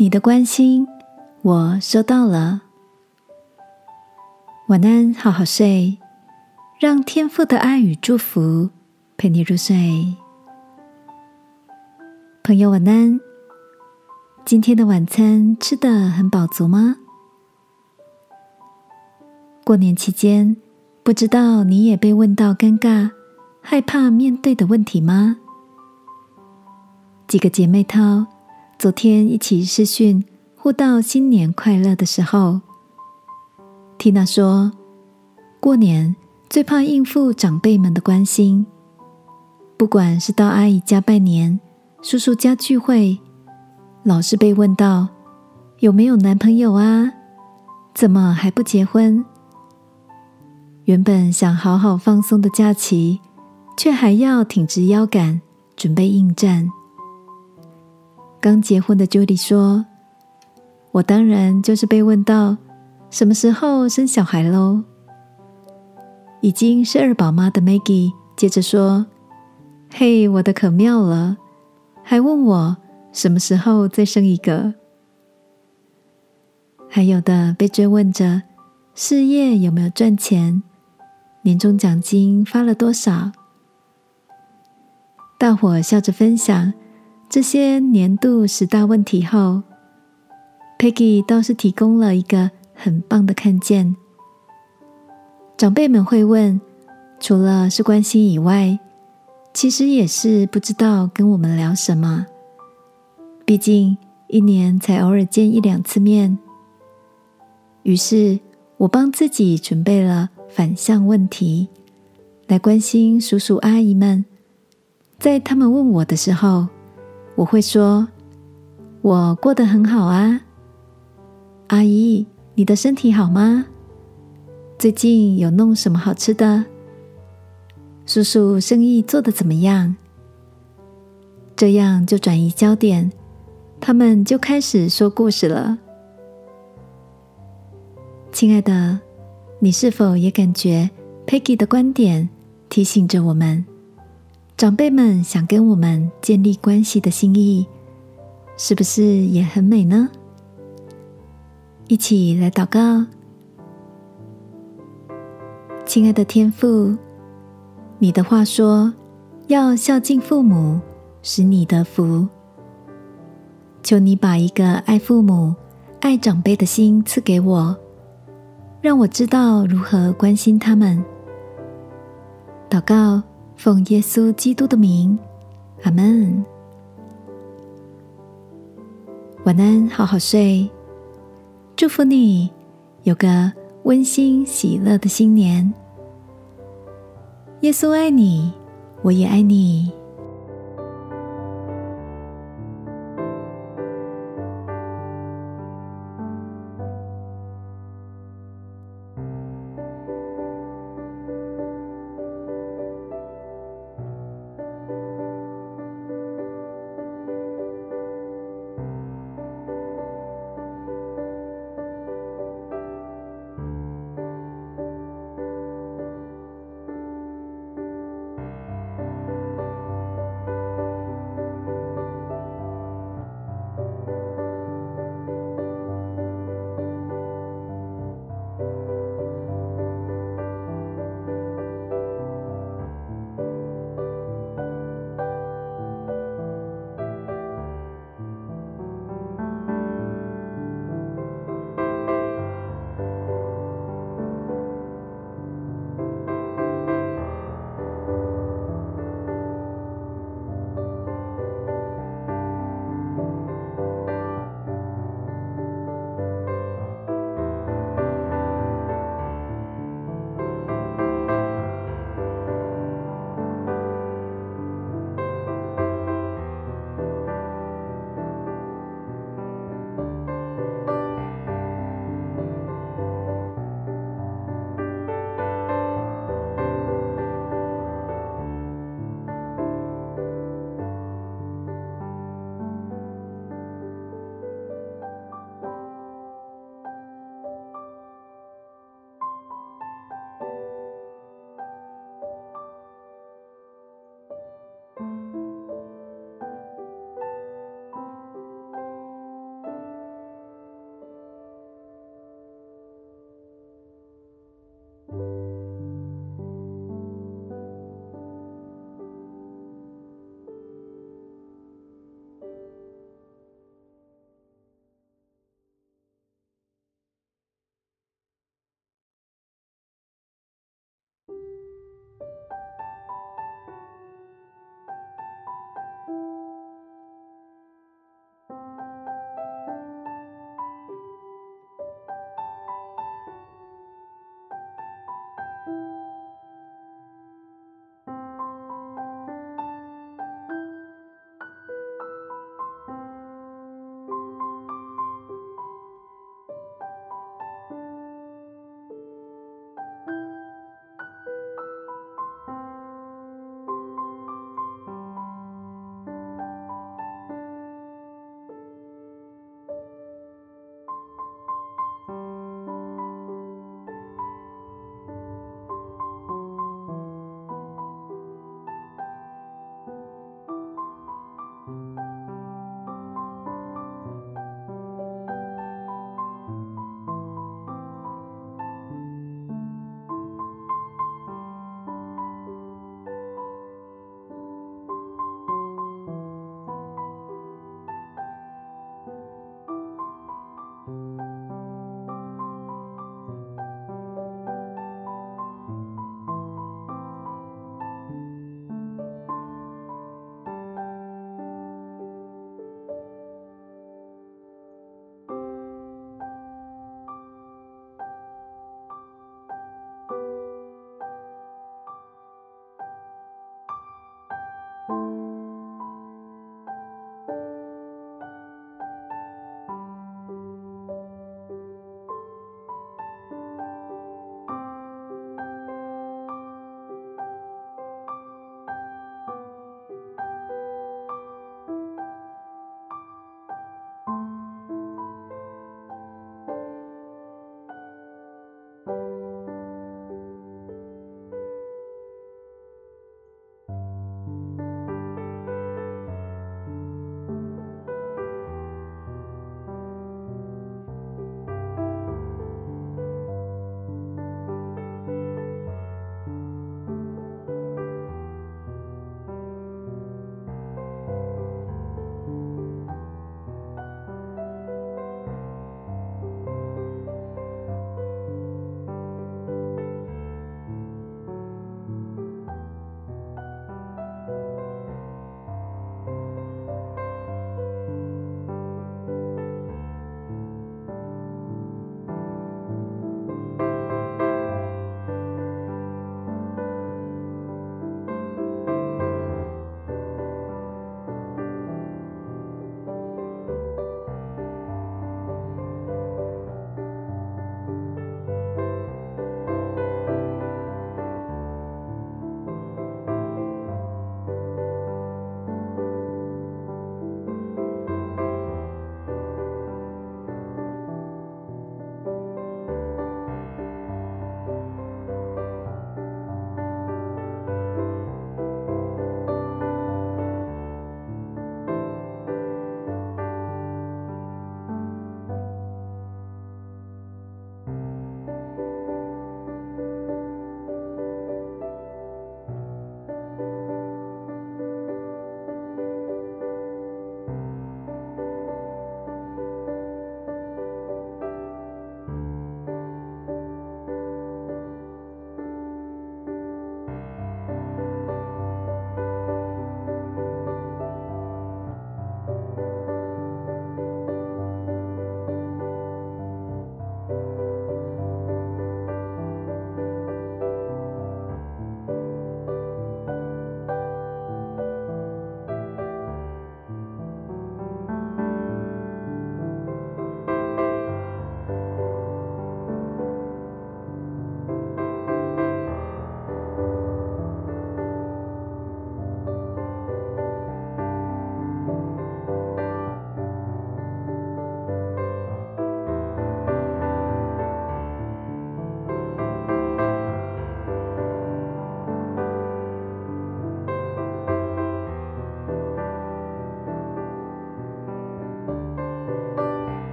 你的关心，我收到了。晚安，好好睡，让天父的爱与祝福陪你入睡。朋友，晚安。今天的晚餐吃的很饱足吗？过年期间，不知道你也被问到尴尬、害怕面对的问题吗？几个姐妹淘。昨天一起视讯互道新年快乐的时候，缇娜说：“过年最怕应付长辈们的关心，不管是到阿姨家拜年、叔叔家聚会，老是被问到有没有男朋友啊？怎么还不结婚？原本想好好放松的假期，却还要挺直腰杆准备应战。”刚结婚的 Judy 说：“我当然就是被问到什么时候生小孩喽。”已经是二宝妈的 Maggie 接着说：“嘿，我的可妙了，还问我什么时候再生一个。”还有的被追问着事业有没有赚钱，年终奖金发了多少，大伙笑着分享。这些年度十大问题后，Peggy 倒是提供了一个很棒的看见。长辈们会问，除了是关心以外，其实也是不知道跟我们聊什么。毕竟一年才偶尔见一两次面。于是我帮自己准备了反向问题，来关心叔叔阿姨们，在他们问我的时候。我会说：“我过得很好啊，阿姨，你的身体好吗？最近有弄什么好吃的？叔叔生意做得怎么样？”这样就转移焦点，他们就开始说故事了。亲爱的，你是否也感觉 Peggy 的观点提醒着我们？长辈们想跟我们建立关系的心意，是不是也很美呢？一起来祷告，亲爱的天父，你的话说要孝敬父母，使你得福。求你把一个爱父母、爱长辈的心赐给我，让我知道如何关心他们。祷告。奉耶稣基督的名，阿门。晚安，好好睡。祝福你有个温馨喜乐的新年。耶稣爱你，我也爱你。